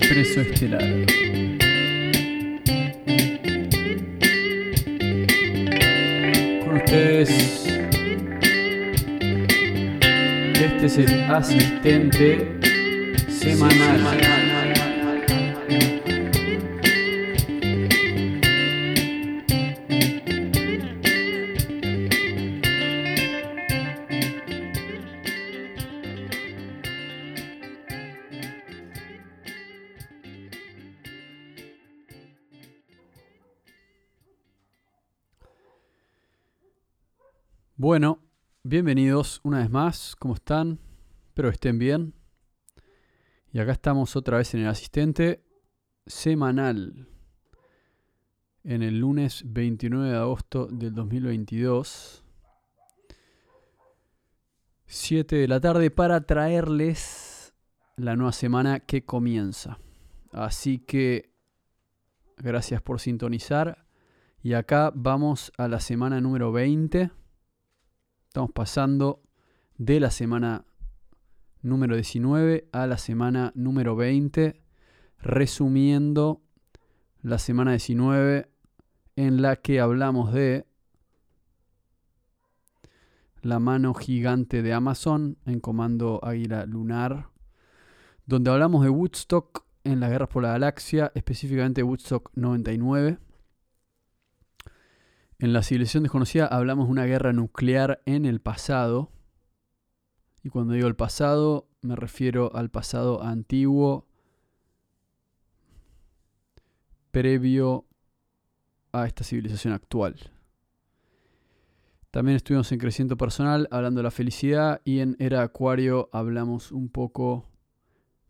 Expreso Estelar. Con ustedes, este es el asistente bienvenidos una vez más. ¿Cómo están? Espero estén bien. Y acá estamos otra vez en el asistente semanal. En el lunes 29 de agosto del 2022. 7 de la tarde para traerles la nueva semana que comienza. Así que gracias por sintonizar. Y acá vamos a la semana número 20 Estamos pasando de la semana número 19 a la semana número 20, resumiendo la semana 19 en la que hablamos de la mano gigante de Amazon en comando Águila Lunar, donde hablamos de Woodstock en las guerras por la galaxia, específicamente Woodstock 99. En la civilización desconocida hablamos de una guerra nuclear en el pasado. Y cuando digo el pasado, me refiero al pasado antiguo, previo a esta civilización actual. También estuvimos en Crecimiento Personal hablando de la felicidad y en Era Acuario hablamos un poco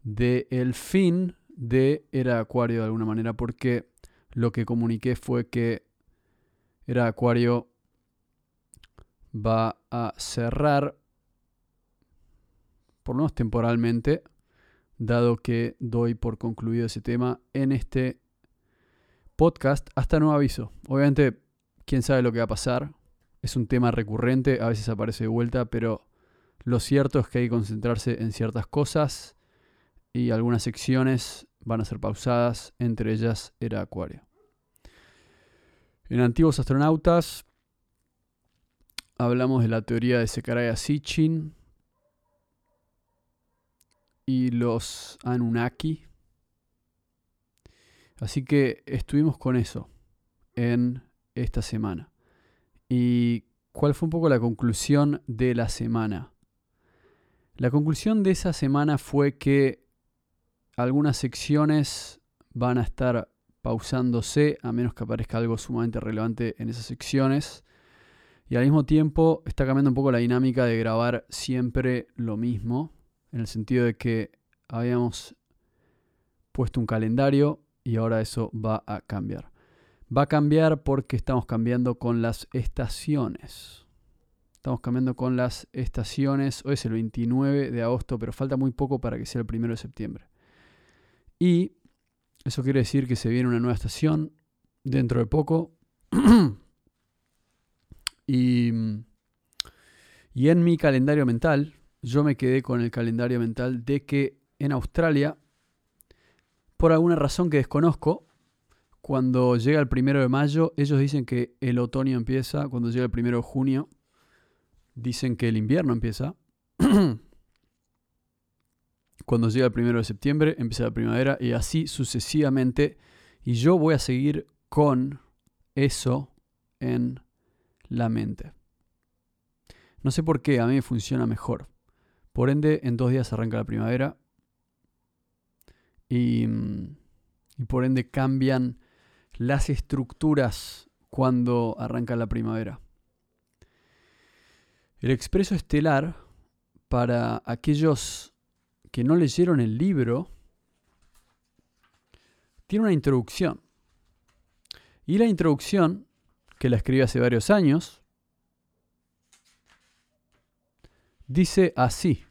del el fin de Era Acuario de alguna manera porque lo que comuniqué fue que era Acuario va a cerrar, por lo menos temporalmente, dado que doy por concluido ese tema en este podcast hasta nuevo aviso. Obviamente, quién sabe lo que va a pasar. Es un tema recurrente, a veces aparece de vuelta, pero lo cierto es que hay que concentrarse en ciertas cosas y algunas secciones van a ser pausadas, entre ellas era Acuario. En Antiguos Astronautas hablamos de la teoría de Sekaraya Sitchin y los Anunnaki. Así que estuvimos con eso en esta semana. ¿Y cuál fue un poco la conclusión de la semana? La conclusión de esa semana fue que algunas secciones van a estar pausándose a menos que aparezca algo sumamente relevante en esas secciones. Y al mismo tiempo está cambiando un poco la dinámica de grabar siempre lo mismo, en el sentido de que habíamos puesto un calendario y ahora eso va a cambiar. Va a cambiar porque estamos cambiando con las estaciones. Estamos cambiando con las estaciones. Hoy es el 29 de agosto, pero falta muy poco para que sea el 1 de septiembre. Y eso quiere decir que se viene una nueva estación dentro de poco. y, y en mi calendario mental, yo me quedé con el calendario mental de que en Australia, por alguna razón que desconozco, cuando llega el primero de mayo, ellos dicen que el otoño empieza, cuando llega el primero de junio, dicen que el invierno empieza. Cuando llega el primero de septiembre, empieza la primavera y así sucesivamente. Y yo voy a seguir con eso en la mente. No sé por qué, a mí me funciona mejor. Por ende, en dos días arranca la primavera. Y, y por ende cambian las estructuras cuando arranca la primavera. El expreso estelar, para aquellos que no leyeron el libro, tiene una introducción. Y la introducción, que la escribí hace varios años, dice así.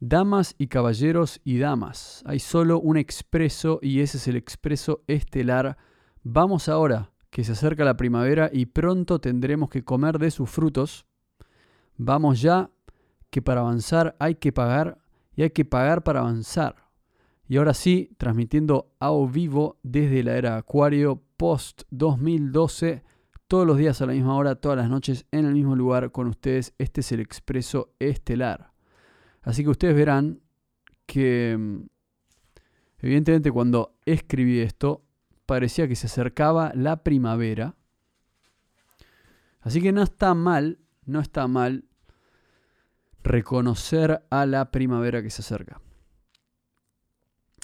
Damas y caballeros y damas, hay solo un expreso y ese es el expreso estelar. Vamos ahora, que se acerca la primavera y pronto tendremos que comer de sus frutos. Vamos ya que para avanzar hay que pagar y hay que pagar para avanzar. Y ahora sí, transmitiendo a vivo desde la era Acuario post 2012, todos los días a la misma hora, todas las noches en el mismo lugar con ustedes. Este es el Expreso Estelar. Así que ustedes verán que mm, evidentemente cuando escribí esto parecía que se acercaba la primavera. Así que no está mal, no está mal reconocer a la primavera que se acerca.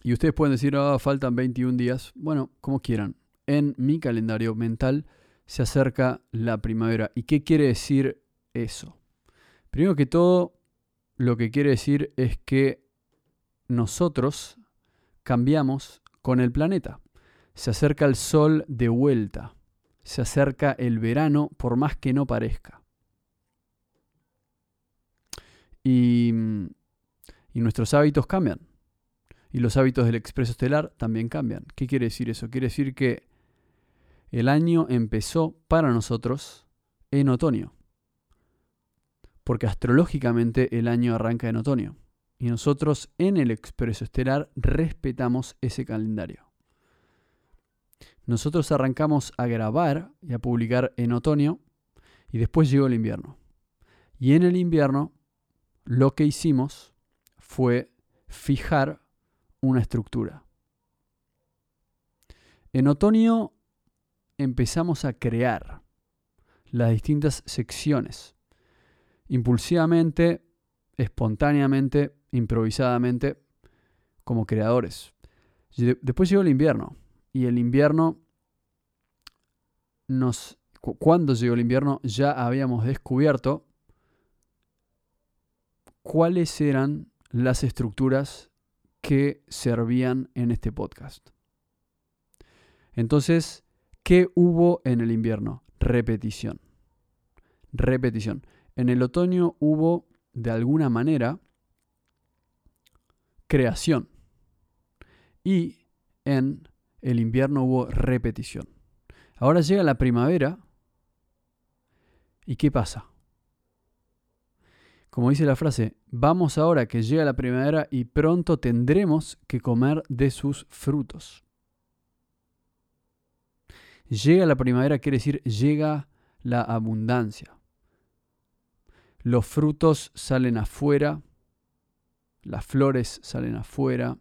Y ustedes pueden decir, ah, faltan 21 días. Bueno, como quieran. En mi calendario mental se acerca la primavera. ¿Y qué quiere decir eso? Primero que todo, lo que quiere decir es que nosotros cambiamos con el planeta. Se acerca el sol de vuelta. Se acerca el verano por más que no parezca. Y, y nuestros hábitos cambian y los hábitos del expreso estelar también cambian. ¿Qué quiere decir eso? Quiere decir que el año empezó para nosotros en otoño. Porque astrológicamente el año arranca en otoño. Y nosotros en el expreso estelar respetamos ese calendario. Nosotros arrancamos a grabar y a publicar en otoño y después llegó el invierno. Y en el invierno lo que hicimos fue fijar una estructura. En otoño empezamos a crear las distintas secciones, impulsivamente, espontáneamente, improvisadamente, como creadores. Después llegó el invierno, y el invierno nos... Cuando llegó el invierno ya habíamos descubierto cuáles eran las estructuras que servían en este podcast. Entonces, ¿qué hubo en el invierno? Repetición. Repetición. En el otoño hubo, de alguna manera, creación. Y en el invierno hubo repetición. Ahora llega la primavera. ¿Y qué pasa? Como dice la frase, vamos ahora que llega la primavera y pronto tendremos que comer de sus frutos. Llega la primavera quiere decir llega la abundancia. Los frutos salen afuera, las flores salen afuera,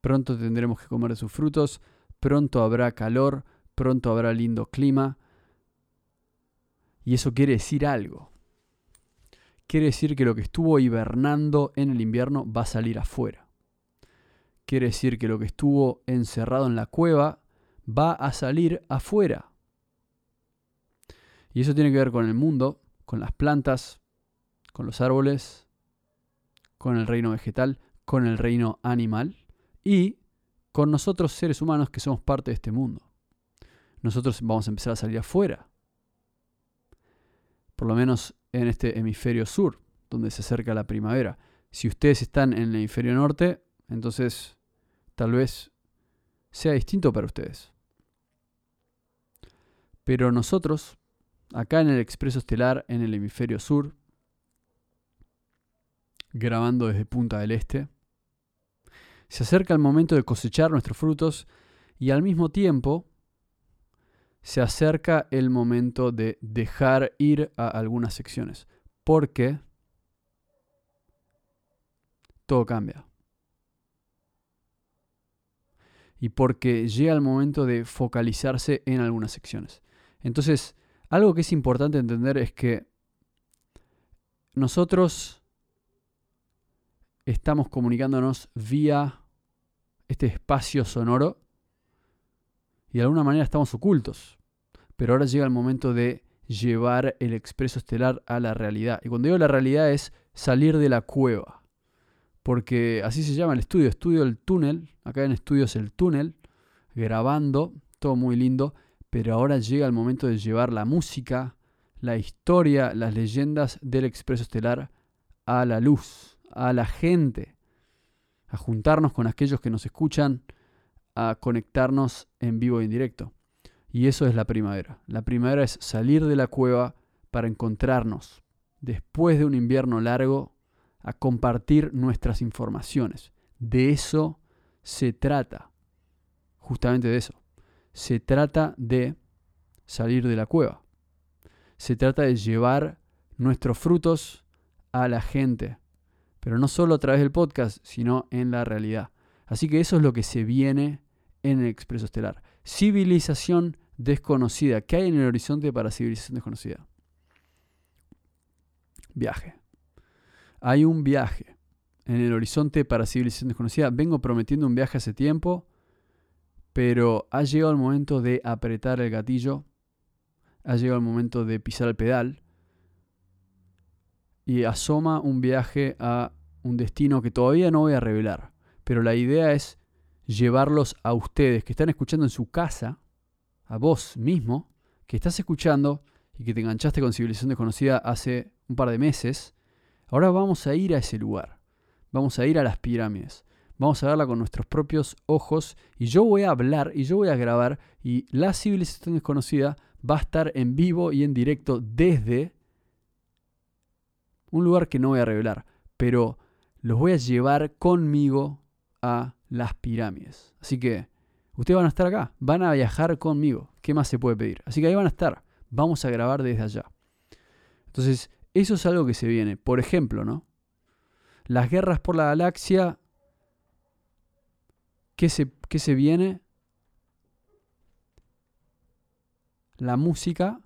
pronto tendremos que comer de sus frutos, pronto habrá calor, pronto habrá lindo clima. Y eso quiere decir algo quiere decir que lo que estuvo hibernando en el invierno va a salir afuera. Quiere decir que lo que estuvo encerrado en la cueva va a salir afuera. Y eso tiene que ver con el mundo, con las plantas, con los árboles, con el reino vegetal, con el reino animal y con nosotros seres humanos que somos parte de este mundo. Nosotros vamos a empezar a salir afuera. Por lo menos en este hemisferio sur, donde se acerca la primavera. Si ustedes están en el hemisferio norte, entonces tal vez sea distinto para ustedes. Pero nosotros, acá en el Expreso Estelar, en el hemisferio sur, grabando desde Punta del Este, se acerca el momento de cosechar nuestros frutos y al mismo tiempo se acerca el momento de dejar ir a algunas secciones. Porque todo cambia. Y porque llega el momento de focalizarse en algunas secciones. Entonces, algo que es importante entender es que nosotros estamos comunicándonos vía este espacio sonoro y de alguna manera estamos ocultos. Pero ahora llega el momento de llevar el expreso estelar a la realidad. Y cuando digo la realidad es salir de la cueva. Porque así se llama el estudio, estudio del túnel. Acá en estudios el túnel, grabando, todo muy lindo. Pero ahora llega el momento de llevar la música, la historia, las leyendas del expreso estelar a la luz, a la gente, a juntarnos con aquellos que nos escuchan a conectarnos en vivo y en directo. Y eso es la primavera. La primavera es salir de la cueva para encontrarnos después de un invierno largo, a compartir nuestras informaciones. De eso se trata. Justamente de eso. Se trata de salir de la cueva. Se trata de llevar nuestros frutos a la gente. Pero no solo a través del podcast, sino en la realidad. Así que eso es lo que se viene en el Expreso Estelar. Civilización desconocida. ¿Qué hay en el horizonte para civilización desconocida? Viaje. Hay un viaje en el horizonte para civilización desconocida. Vengo prometiendo un viaje hace tiempo, pero ha llegado el momento de apretar el gatillo. Ha llegado el momento de pisar el pedal. Y asoma un viaje a un destino que todavía no voy a revelar. Pero la idea es llevarlos a ustedes que están escuchando en su casa, a vos mismo, que estás escuchando y que te enganchaste con Civilización Desconocida hace un par de meses. Ahora vamos a ir a ese lugar. Vamos a ir a las pirámides. Vamos a verla con nuestros propios ojos y yo voy a hablar y yo voy a grabar y la civilización desconocida va a estar en vivo y en directo desde un lugar que no voy a revelar, pero los voy a llevar conmigo a las pirámides. Así que ustedes van a estar acá, van a viajar conmigo. ¿Qué más se puede pedir? Así que ahí van a estar. Vamos a grabar desde allá. Entonces, eso es algo que se viene. Por ejemplo, ¿no? Las guerras por la galaxia. ¿Qué se, qué se viene? La música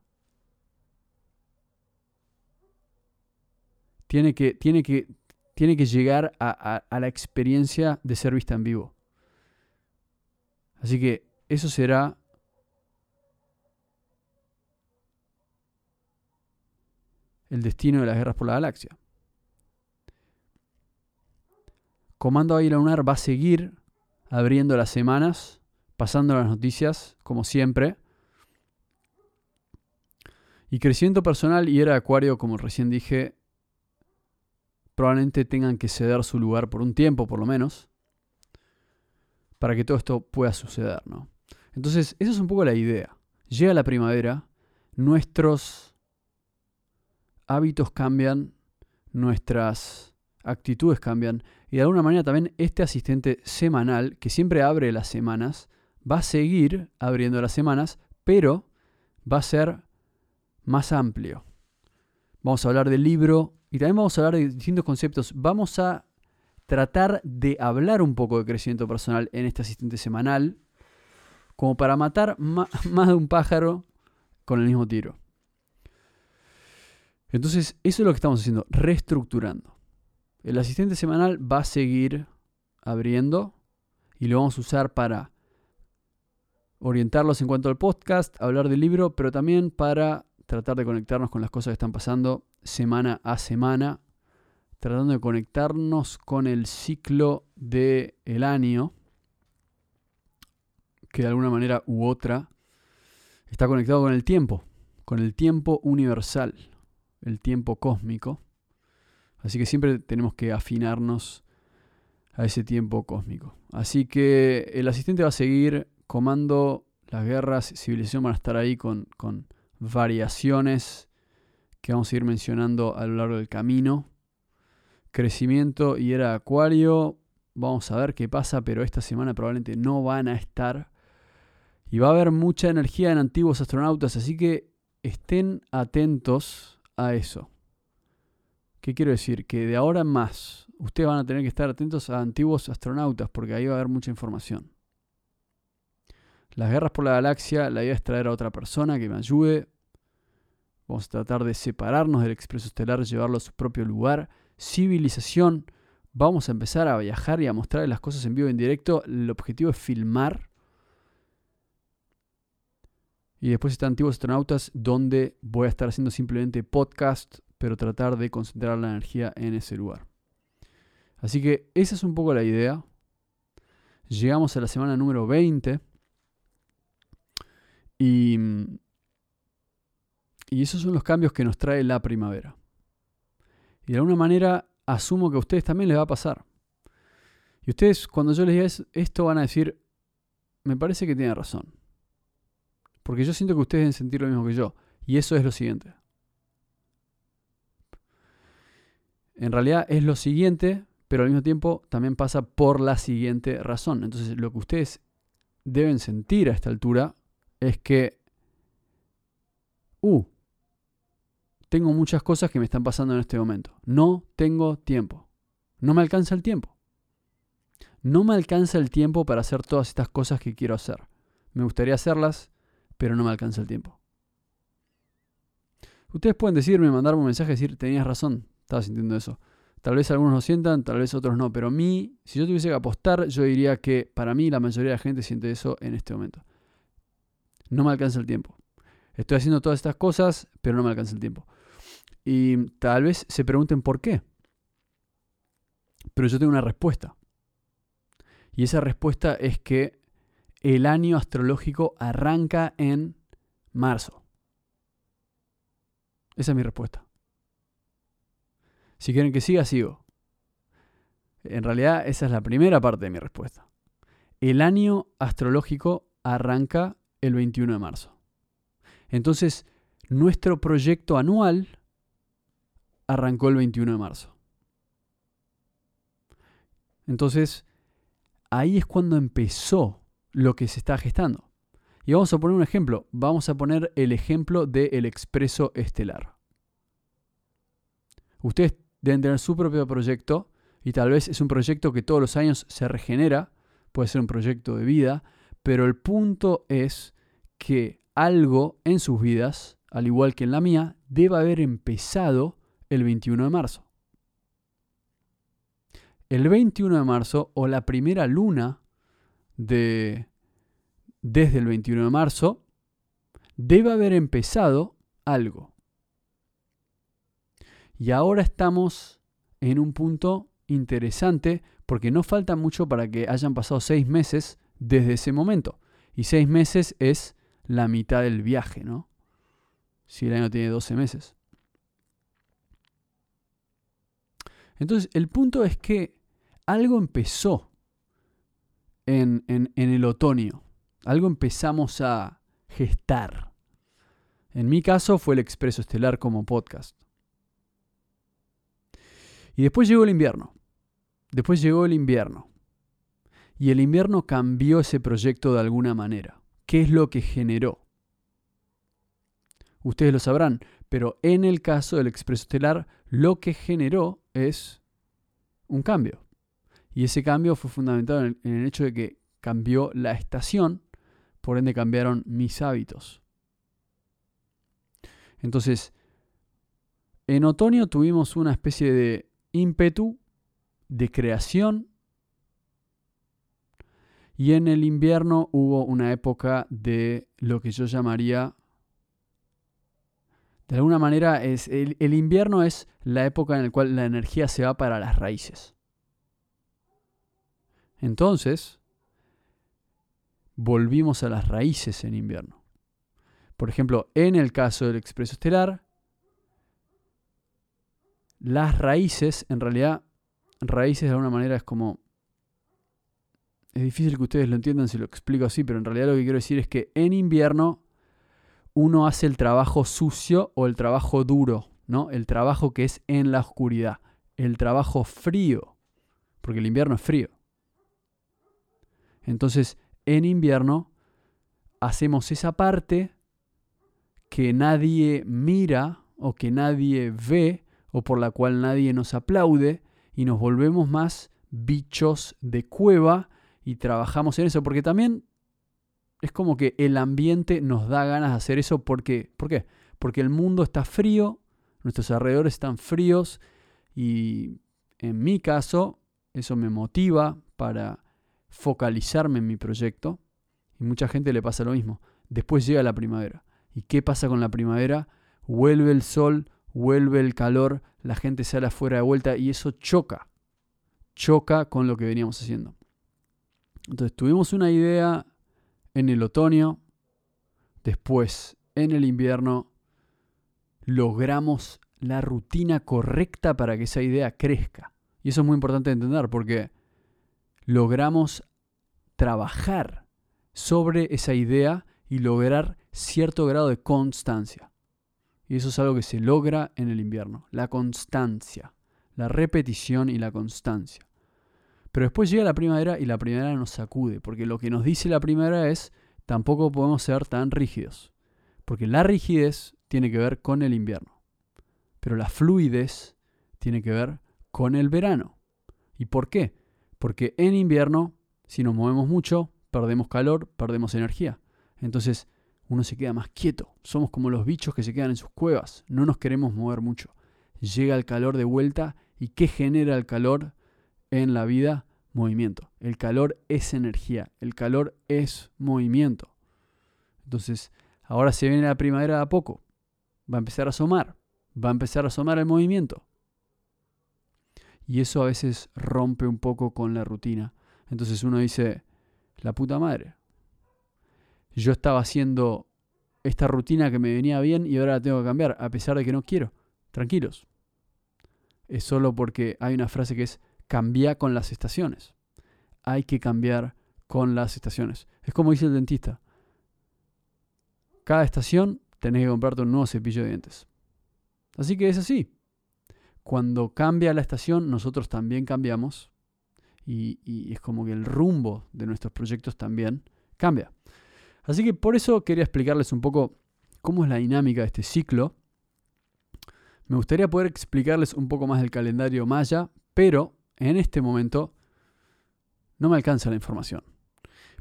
tiene que, tiene que tiene que llegar a, la experiencia de ser vista en vivo. Así que eso será el destino de las guerras por la galaxia. Comando Águila Lunar va a seguir abriendo las semanas, pasando las noticias, como siempre. Y crecimiento personal y era Acuario, como recién dije, probablemente tengan que ceder su lugar por un tiempo, por lo menos, para que todo esto pueda suceder, ¿no? Entonces, esa es un poco la idea. Llega la primavera, nuestros hábitos cambian, nuestras actitudes cambian, y de alguna manera también este asistente semanal, que siempre abre las semanas, va a seguir abriendo las semanas, pero va a ser más amplio. Vamos a hablar del libro y también vamos a hablar de distintos conceptos. Vamos a tratar de hablar un poco de crecimiento personal en este asistente semanal, como para matar más de un pájaro con el mismo tiro. Entonces, eso es lo que estamos haciendo, reestructurando. El asistente semanal va a seguir abriendo y lo vamos a usar para orientarlos en cuanto al podcast, hablar del libro, pero también para tratar de conectarnos con las cosas que están pasando semana a semana, tratando de conectarnos con el ciclo del el año, que de alguna manera u otra está conectado con el tiempo, con el tiempo universal, el tiempo cósmico. Así que siempre tenemos que afinarnos a ese tiempo cósmico. Así que el asistente va a seguir comando las guerras, civilización van a estar ahí con, con variaciones que vamos a ir mencionando a lo largo del camino. Crecimiento y era acuario. Vamos a ver qué pasa, pero esta semana probablemente no van a estar. Y va a haber mucha energía en antiguos astronautas, así que estén atentos a eso. ¿Qué quiero decir? Que de ahora en más ustedes van a tener que estar atentos a antiguos astronautas porque ahí va a haber mucha información. Las guerras por la galaxia, la idea es traer a otra persona que me ayude. Vamos a tratar de separarnos del expreso estelar, llevarlo a su propio lugar. Civilización. Vamos a empezar a viajar y a mostrar las cosas en vivo y en directo. El objetivo es filmar. Y después están antiguos astronautas, donde voy a estar haciendo simplemente podcast, pero tratar de concentrar la energía en ese lugar. Así que esa es un poco la idea. Llegamos a la semana número 20. Y, y esos son los cambios que nos trae la primavera. Y de alguna manera asumo que a ustedes también les va a pasar. Y ustedes cuando yo les diga esto van a decir, me parece que tiene razón. Porque yo siento que ustedes deben sentir lo mismo que yo. Y eso es lo siguiente. en realidad es lo siguiente, pero al mismo tiempo también pasa por la siguiente razón. Entonces lo que ustedes deben sentir a esta altura es que, uh, tengo muchas cosas que me están pasando en este momento. No tengo tiempo. No me alcanza el tiempo. No me alcanza el tiempo para hacer todas estas cosas que quiero hacer. Me gustaría hacerlas, pero no me alcanza el tiempo. Ustedes pueden decirme, mandarme un mensaje y decir, tenías razón, estaba sintiendo eso. Tal vez algunos lo sientan, tal vez otros no, pero a mí, si yo tuviese que apostar, yo diría que para mí la mayoría de la gente siente eso en este momento. No me alcanza el tiempo. Estoy haciendo todas estas cosas, pero no me alcanza el tiempo. Y tal vez se pregunten por qué. Pero yo tengo una respuesta. Y esa respuesta es que el año astrológico arranca en marzo. Esa es mi respuesta. Si quieren que siga, sigo. En realidad esa es la primera parte de mi respuesta. El año astrológico arranca el 21 de marzo. Entonces, nuestro proyecto anual arrancó el 21 de marzo. Entonces, ahí es cuando empezó lo que se está gestando. Y vamos a poner un ejemplo. Vamos a poner el ejemplo del expreso estelar. Ustedes deben tener su propio proyecto y tal vez es un proyecto que todos los años se regenera, puede ser un proyecto de vida, pero el punto es que algo en sus vidas, al igual que en la mía, debe haber empezado el 21 de marzo. El 21 de marzo o la primera luna de desde el 21 de marzo debe haber empezado algo. Y ahora estamos en un punto interesante porque no falta mucho para que hayan pasado seis meses desde ese momento. Y seis meses es la mitad del viaje, ¿no? Si el año tiene 12 meses. Entonces, el punto es que algo empezó en, en, el otoño. Algo empezamos a gestar. En mi caso fue el Expreso Estelar como podcast. Y después llegó el invierno. Después llegó el invierno. Y el invierno cambió ese proyecto de alguna manera. ¿Qué es lo que generó? Ustedes lo sabrán, pero en el caso del Expreso Estelar, lo que generó es un cambio. Y ese cambio fue fundamentado en el, hecho de que cambió la estación, por ende cambiaron mis hábitos. Entonces, en otoño tuvimos una especie de ímpetu de creación y en el invierno hubo una época de lo que yo llamaría de alguna manera, es, el, el invierno es la época en la cual la energía se va para las raíces. Entonces, volvimos a las raíces en invierno. Por ejemplo, en el caso del expreso estelar, las raíces, en realidad, raíces de alguna manera es como... Es difícil que ustedes lo entiendan si lo explico así, pero en realidad lo que quiero decir es que en invierno uno hace el trabajo sucio o el trabajo duro, ¿no? El trabajo que es en la oscuridad, el trabajo frío, porque el invierno es frío. Entonces, en invierno hacemos esa parte que nadie mira o que nadie ve o por la cual nadie nos aplaude y nos volvemos más bichos de cueva y trabajamos en eso, porque también es como que el ambiente nos da ganas de hacer eso porque, ¿por qué? Porque el mundo está frío, nuestros alrededores están fríos y en mi caso eso me motiva para focalizarme en mi proyecto y mucha gente le pasa lo mismo. Después llega la primavera. ¿Y qué pasa con la primavera? Vuelve el sol, vuelve el calor, la gente sale afuera de vuelta y eso choca. Choca con lo que veníamos haciendo. Entonces tuvimos una idea en el otoño, después en el invierno, logramos la rutina correcta para que esa idea crezca. Y eso es muy importante de entender porque logramos trabajar sobre esa idea y lograr cierto grado de constancia. Y eso es algo que se logra en el invierno, la constancia, la repetición y la constancia. Pero después llega la primavera y la primavera nos sacude, porque lo que nos dice la primavera es, tampoco podemos ser tan rígidos, porque la rigidez tiene que ver con el invierno, pero la fluidez tiene que ver con el verano. ¿Y por qué? Porque en invierno, si nos movemos mucho, perdemos calor, perdemos energía. Entonces uno se queda más quieto. Somos como los bichos que se quedan en sus cuevas. No nos queremos mover mucho. Llega el calor de vuelta y ¿qué genera el calor en la vida? movimiento. El calor es energía, el calor es movimiento. Entonces, ahora se viene la primavera de a poco. Va a empezar a asomar, va a empezar a asomar el movimiento. Y eso a veces rompe un poco con la rutina. Entonces uno dice, la puta madre. Yo estaba haciendo esta rutina que me venía bien y ahora la tengo que cambiar, a pesar de que no quiero. Tranquilos. Es solo porque hay una frase que es, cambia con las estaciones. Hay que cambiar con las estaciones. Es como dice el dentista. Cada estación tenés que comprarte un nuevo cepillo de dientes. Así que es así. Cuando cambia la estación, nosotros también cambiamos. Y, es como que el rumbo de nuestros proyectos también cambia. Así que por eso quería explicarles un poco cómo es la dinámica de este ciclo. Me gustaría poder explicarles un poco más del calendario maya, pero en este momento no me alcanza la información.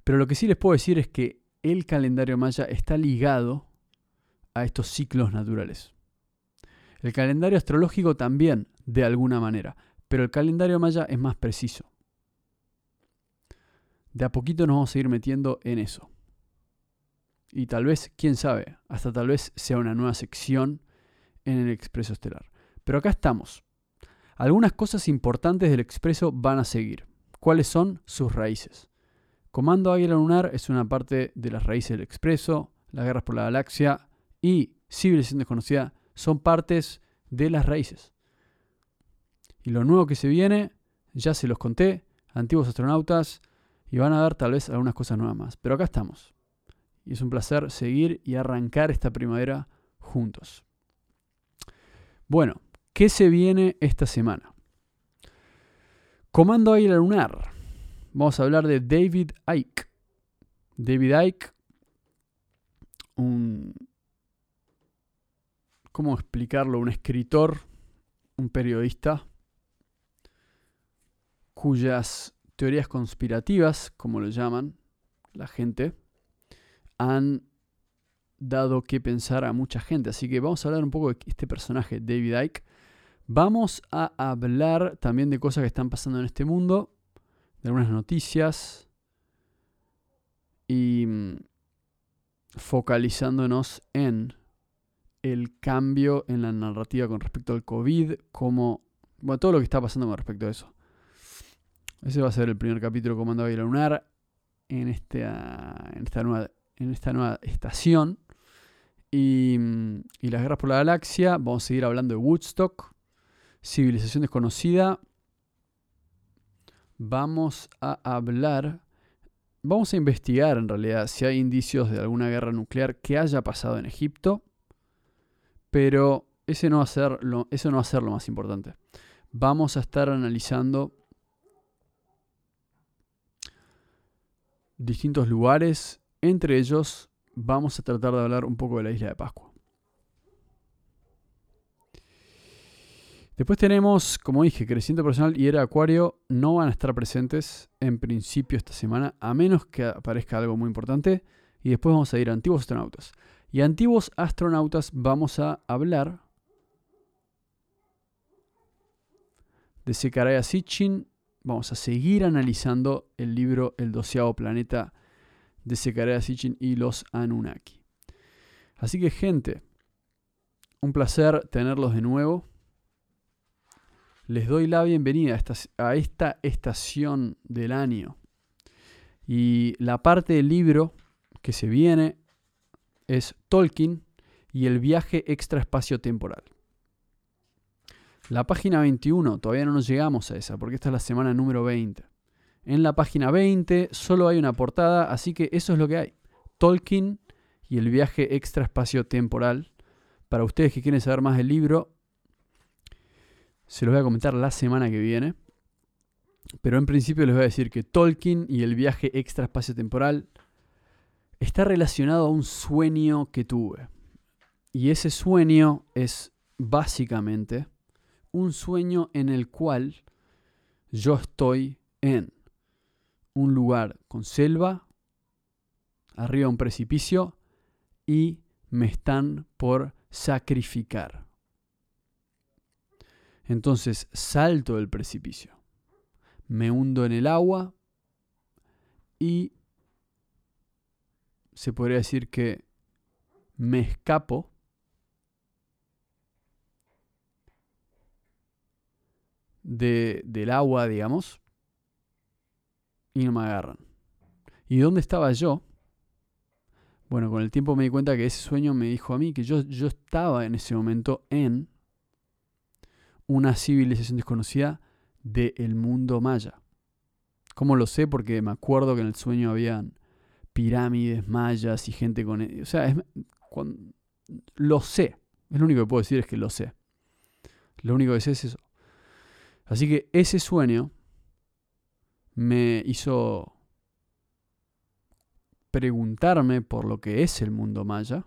Pero lo que sí les puedo decir es que el calendario maya está ligado a estos ciclos naturales. El calendario astrológico también, de alguna manera, pero el calendario maya es más preciso. De a poquito nos vamos a ir metiendo en eso. Y tal vez, quién sabe, hasta tal vez sea una nueva sección en el Expreso Estelar. Pero acá estamos, algunas cosas importantes del expreso van a seguir. ¿Cuáles son sus raíces? Comando Águila Lunar es una parte de las raíces del expreso, las guerras por la galaxia y civilización desconocida son partes de las raíces. Y lo nuevo que se viene, ya se los conté, antiguos astronautas, y van a ver tal vez algunas cosas nuevas más. Pero acá estamos. Y es un placer seguir y arrancar esta primavera juntos. Bueno, ¿Qué se viene esta semana? Comando Águila Lunar. Vamos a hablar de David Icke. David Icke, un... ¿Cómo explicarlo? Un escritor, un periodista, cuyas teorías conspirativas, como lo llaman la gente, han dado que pensar a mucha gente. Así que vamos a hablar un poco de este personaje, David Icke Vamos a hablar también de cosas que están pasando en este mundo, de algunas noticias y mm, focalizándonos en el cambio en la narrativa con respecto al COVID, como bueno, todo lo que está pasando con respecto a eso. Ese va a ser el primer capítulo Comando Águila Lunar en esta, en esta, nueva, en esta nueva estación. Mm, y las guerras por la galaxia, vamos a seguir hablando de Woodstock, civilización desconocida, vamos a hablar, vamos a investigar en realidad si hay indicios de alguna guerra nuclear que haya pasado en Egipto, pero ese no va a ser lo, eso no va a ser lo más importante. Vamos a estar analizando distintos lugares, entre ellos vamos a tratar de hablar un poco de la isla de Pascua. Después tenemos, como dije, Creciente Personal y Era Acuario no van a estar presentes en principio esta semana, a menos que aparezca algo muy importante. Y después vamos a ir a Antiguos Astronautas. Y Antiguos Astronautas vamos a hablar de Sekaraya Sitchin. Vamos a seguir analizando el libro El doceavo planeta de Sekaraya Sitchin y los Anunnaki. Así que gente, un placer tenerlos de nuevo les doy la bienvenida a esta, estación del año. Y la parte del libro que se viene es Tolkien y el viaje extraespacio-temporal. La página 21, todavía no nos llegamos a esa, porque esta es la semana número 20. En la página 20 solo hay una portada, así que eso es lo que hay. Tolkien y el viaje extraespacio-temporal. Para ustedes que quieren saber más del libro, se los voy a comentar la semana que viene. Pero en principio les voy a decir que Tolkien y el viaje extra espacio temporal está relacionado a un sueño que tuve. Y ese sueño es básicamente un sueño en el cual yo estoy en un lugar con selva, arriba un precipicio y me están por sacrificar. Entonces salto del precipicio, me hundo en el agua y se podría decir que me escapo de, del agua, digamos, y no me agarran. ¿Y dónde estaba yo? Bueno, con el tiempo me di cuenta que ese sueño me dijo a mí que yo, yo estaba en ese momento en una civilización desconocida del mundo maya. ¿Cómo lo sé? Porque me acuerdo que en el sueño habían pirámides mayas y gente con... E, o sea, lo sé. Es lo único que puedo decir es que lo sé. Lo único que sé es eso. Así que ese sueño me hizo preguntarme por lo que es el mundo maya.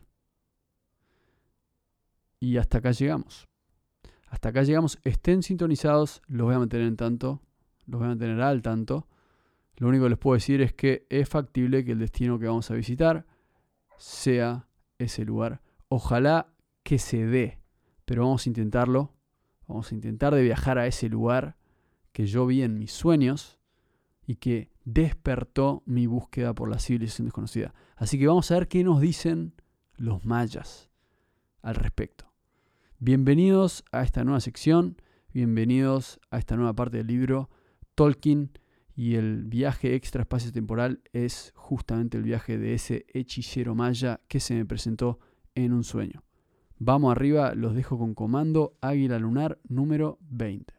Y hasta acá llegamos. Hasta acá llegamos. Estén sintonizados, los voy a mantener en tanto, los voy a mantener al tanto. Lo único que les puedo decir es que es factible que el destino que vamos a visitar sea ese lugar. Ojalá que se dé, pero vamos a intentarlo. Vamos a intentar de viajar a ese lugar que yo vi en mis sueños y que despertó mi búsqueda por la civilización desconocida. Así que vamos a ver qué nos dicen los mayas al respecto. Bienvenidos a esta nueva sección, bienvenidos a esta nueva parte del libro. Tolkien y el viaje extra espacio temporal es justamente el viaje de ese hechicero maya que se me presentó en un sueño. Vamos arriba, los dejo con comando Águila Lunar número 20.